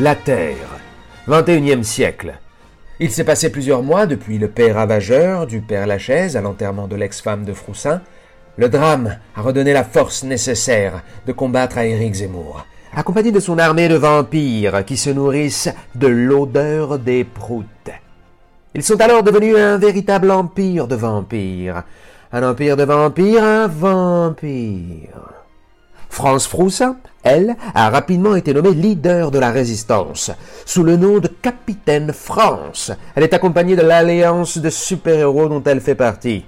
La Terre, 21e siècle. Il s'est passé plusieurs mois depuis le père ravageur du père Lachaise à l'enterrement de l'ex-femme de Froussin. Le drame a redonné la force nécessaire de combattre à Éric Zemmour, accompagné de son armée de vampires qui se nourrissent de l'odeur des proutes. Ils sont alors devenus un véritable empire de vampires. Un empire de vampires, un vampire. France Froussin, elle, a rapidement été nommée leader de la résistance, sous le nom de Capitaine France. Elle est accompagnée de l'alliance de super-héros dont elle fait partie.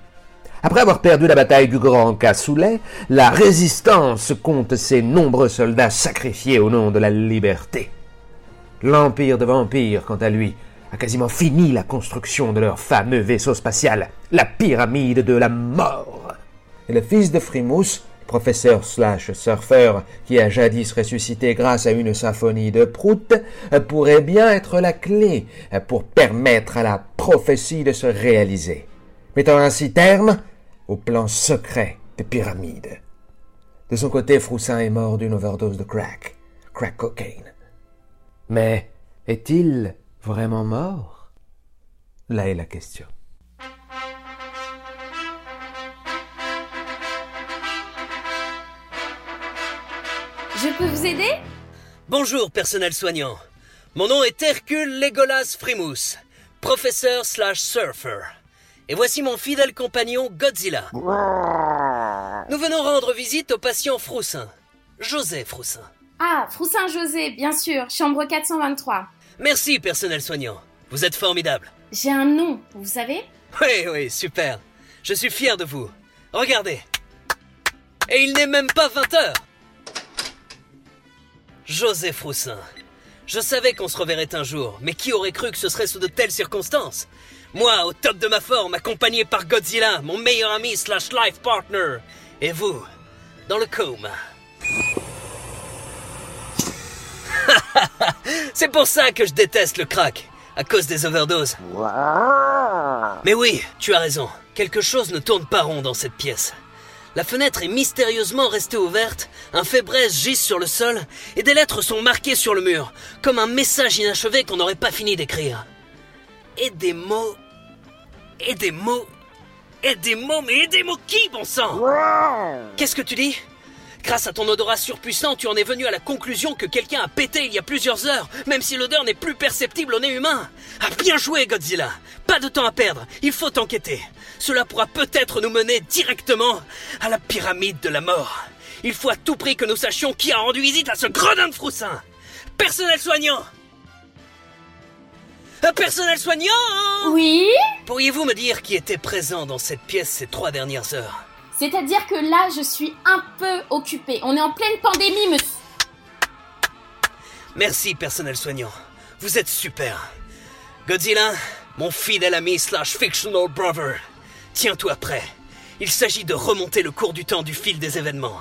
Après avoir perdu la bataille du Grand Cassoulet, la résistance compte ses nombreux soldats sacrifiés au nom de la liberté. L'Empire de vampires, quant à lui, a quasiment fini la construction de leur fameux vaisseau spatial, la pyramide de la mort. Et le fils de Frimousse, professeur slash surfeur qui a jadis ressuscité grâce à une symphonie de Prout, pourrait bien être la clé pour permettre à la prophétie de se réaliser, mettant ainsi terme au plan secret des pyramides. De son côté, Froussin est mort d'une overdose de crack, crack cocaine. Mais est-il vraiment mort? Là est la question. Peux vous aider Bonjour, personnel soignant. Mon nom est Hercule Legolas Frimousse, professeur slash surfer. Et voici mon fidèle compagnon Godzilla. Nous venons rendre visite au patient Froussin, José Froussin. Ah, Froussin José, bien sûr, chambre 423. Merci, personnel soignant. Vous êtes formidable. J'ai un nom, vous savez Oui, oui, super. Je suis fier de vous. Regardez. Et il n'est même pas 20 heures. José Froussin. Je savais qu'on se reverrait un jour, mais qui aurait cru que ce serait sous de telles circonstances? Moi, au top de ma forme, accompagné par Godzilla, mon meilleur ami slash life partner. Et vous, dans le coma. C'est pour ça que je déteste le crack, à cause des overdoses. Mais oui, tu as raison. Quelque chose ne tourne pas rond dans cette pièce. La fenêtre est mystérieusement restée ouverte, un fait braise gisse sur le sol, et des lettres sont marquées sur le mur, comme un message inachevé qu'on n'aurait pas fini d'écrire. Et des mots. Et des mots. Et des mots, mais et des mots qui, bon sang? Qu'est-ce que tu dis? Grâce à ton odorat surpuissant, tu en es venu à la conclusion que quelqu'un a pété il y a plusieurs heures, même si l'odeur n'est plus perceptible au nez humain. Ah, bien joué, Godzilla Pas de temps à perdre, il faut enquêter. Cela pourra peut-être nous mener directement à la pyramide de la mort. Il faut à tout prix que nous sachions qui a rendu visite à ce gredin de Froussin. Personnel soignant Un personnel soignant Oui? Pourriez-vous me dire qui était présent dans cette pièce ces trois dernières heures? C'est-à-dire que là, je suis un peu occupée. On est en pleine pandémie, monsieur. Merci, personnel soignant. Vous êtes super. Godzilla, mon fidèle ami slash fictional brother, tiens-toi prêt. Il s'agit de remonter le cours du temps du fil des événements.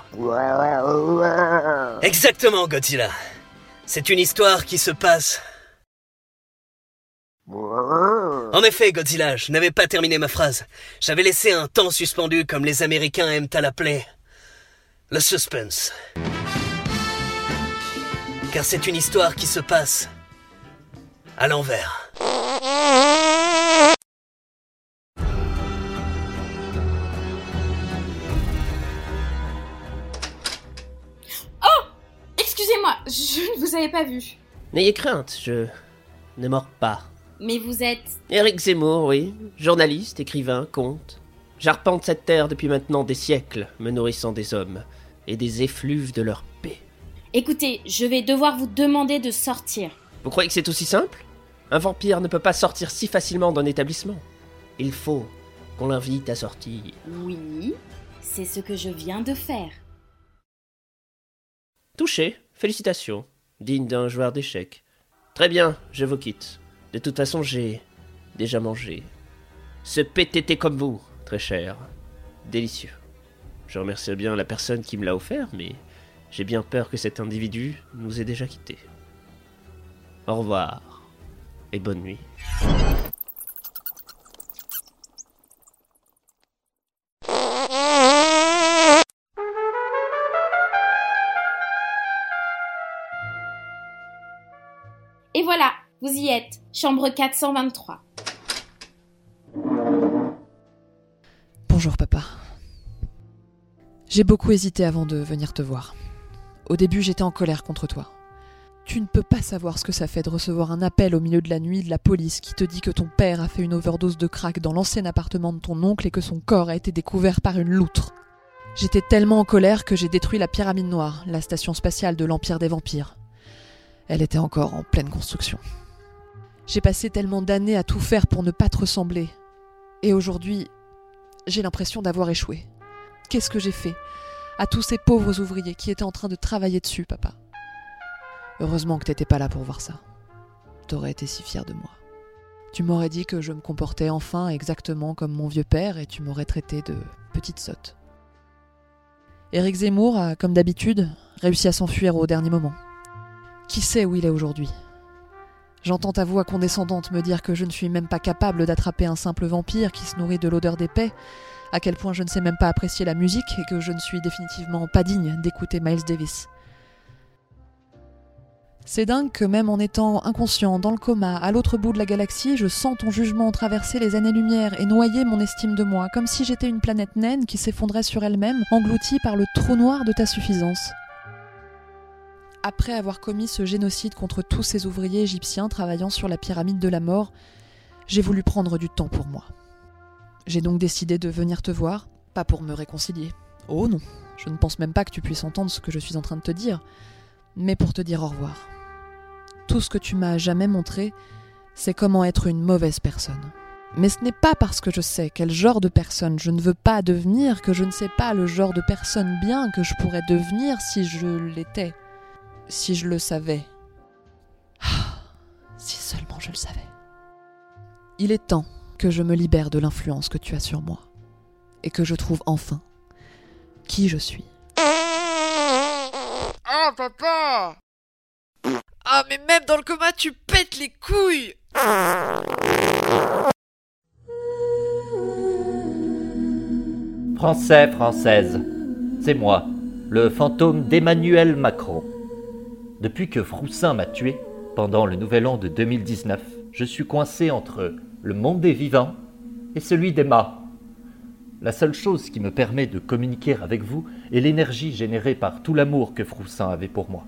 Exactement, Godzilla. C'est une histoire qui se passe. En effet, Godzilla, je n'avais pas terminé ma phrase. J'avais laissé un temps suspendu comme les Américains aiment à l'appeler. Le suspense. Car c'est une histoire qui se passe à l'envers. Oh Excusez-moi, je ne vous avais pas vu. N'ayez crainte, je ne mords pas. Mais vous êtes... Éric Zemmour, oui. Journaliste, écrivain, conte. J'arpente cette terre depuis maintenant des siècles, me nourrissant des hommes et des effluves de leur paix. Écoutez, je vais devoir vous demander de sortir. Vous croyez que c'est aussi simple? Un vampire ne peut pas sortir si facilement d'un établissement. Il faut qu'on l'invite à sortir. Oui, c'est ce que je viens de faire. Touché, félicitations. Digne d'un joueur d'échecs. Très bien, je vous quitte. De toute façon, j'ai déjà mangé. Ce PTT comme vous, très cher. Délicieux. Je remercie bien la personne qui me l'a offert, mais j'ai bien peur que cet individu nous ait déjà quittés. Au revoir et bonne nuit. Chambre 423. Bonjour papa. J'ai beaucoup hésité avant de venir te voir. Au début, j'étais en colère contre toi. Tu ne peux pas savoir ce que ça fait de recevoir un appel au milieu de la nuit de la police qui te dit que ton père a fait une overdose de crack dans l'ancien appartement de ton oncle et que son corps a été découvert par une loutre. J'étais tellement en colère que j'ai détruit la pyramide noire, la station spatiale de l'Empire des Vampires. Elle était encore en pleine construction. J'ai passé tellement d'années à tout faire pour ne pas te ressembler. Et aujourd'hui, j'ai l'impression d'avoir échoué. Qu'est-ce que j'ai fait à tous ces pauvres ouvriers qui étaient en train de travailler dessus, papa? Heureusement que t'étais pas là pour voir ça. T'aurais été si fier de moi. Tu m'aurais dit que je me comportais enfin exactement comme mon vieux père et tu m'aurais traité de petite sotte. Éric Zemmour a, comme d'habitude, réussi à s'enfuir au dernier moment. Qui sait où il est aujourd'hui? J'entends ta voix condescendante me dire que je ne suis même pas capable d'attraper un simple vampire qui se nourrit de l'odeur d'épée, à quel point je ne sais même pas apprécier la musique et que je ne suis définitivement pas digne d'écouter Miles Davis. C'est dingue que même en étant inconscient, dans le coma, à l'autre bout de la galaxie, je sens ton jugement traverser les années-lumière et noyer mon estime de moi, comme si j'étais une planète naine qui s'effondrait sur elle-même, engloutie par le trou noir de ta suffisance. Après avoir commis ce génocide contre tous ces ouvriers égyptiens travaillant sur la pyramide de la mort, j'ai voulu prendre du temps pour moi. J'ai donc décidé de venir te voir, pas pour me réconcilier. Oh non, je ne pense même pas que tu puisses entendre ce que je suis en train de te dire, mais pour te dire au revoir tout ce que tu m'as jamais montré, c'est comment être une mauvaise personne. Mais ce n'est pas parce que je sais quel genre de personne je ne veux pas devenir que je ne sais pas le genre de personne bien que je pourrais devenir si je l'étais, si je le savais. Ah, si seulement je le savais. Il est temps que je me libère de l'influence que tu as sur moi et que je trouve enfin qui je suis. Ah, papa ah, mais même dans le coma, tu pètes les couilles Français, française, c'est moi, le fantôme d'Emmanuel Macron. Depuis que Froussin m'a tué, pendant le nouvel an de 2019, je suis coincé entre le monde des vivants et celui des morts. La seule chose qui me permet de communiquer avec vous est l'énergie générée par tout l'amour que Froussin avait pour moi.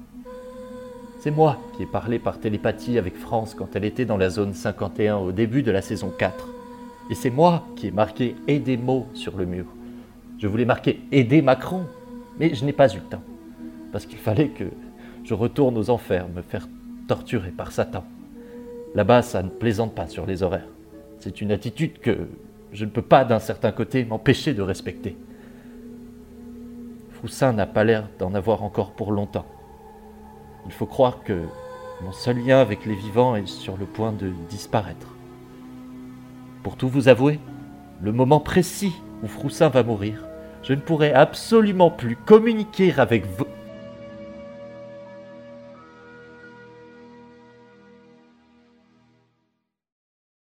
C'est moi qui ai parlé par télépathie avec France quand elle était dans la zone 51 au début de la saison 4. Et c'est moi qui ai marqué Aidez mots sur le mur. Je voulais marquer Aider Macron, mais je n'ai pas eu le temps. Parce qu'il fallait que je retourne aux enfers, me faire torturer par Satan. Là-bas, ça ne plaisante pas sur les horaires. C'est une attitude que je ne peux pas, d'un certain côté, m'empêcher de respecter. Froussin n'a pas l'air d'en avoir encore pour longtemps. Il faut croire que mon seul lien avec les vivants est sur le point de disparaître. Pour tout vous avouer, le moment précis où Froussin va mourir, je ne pourrai absolument plus communiquer avec vous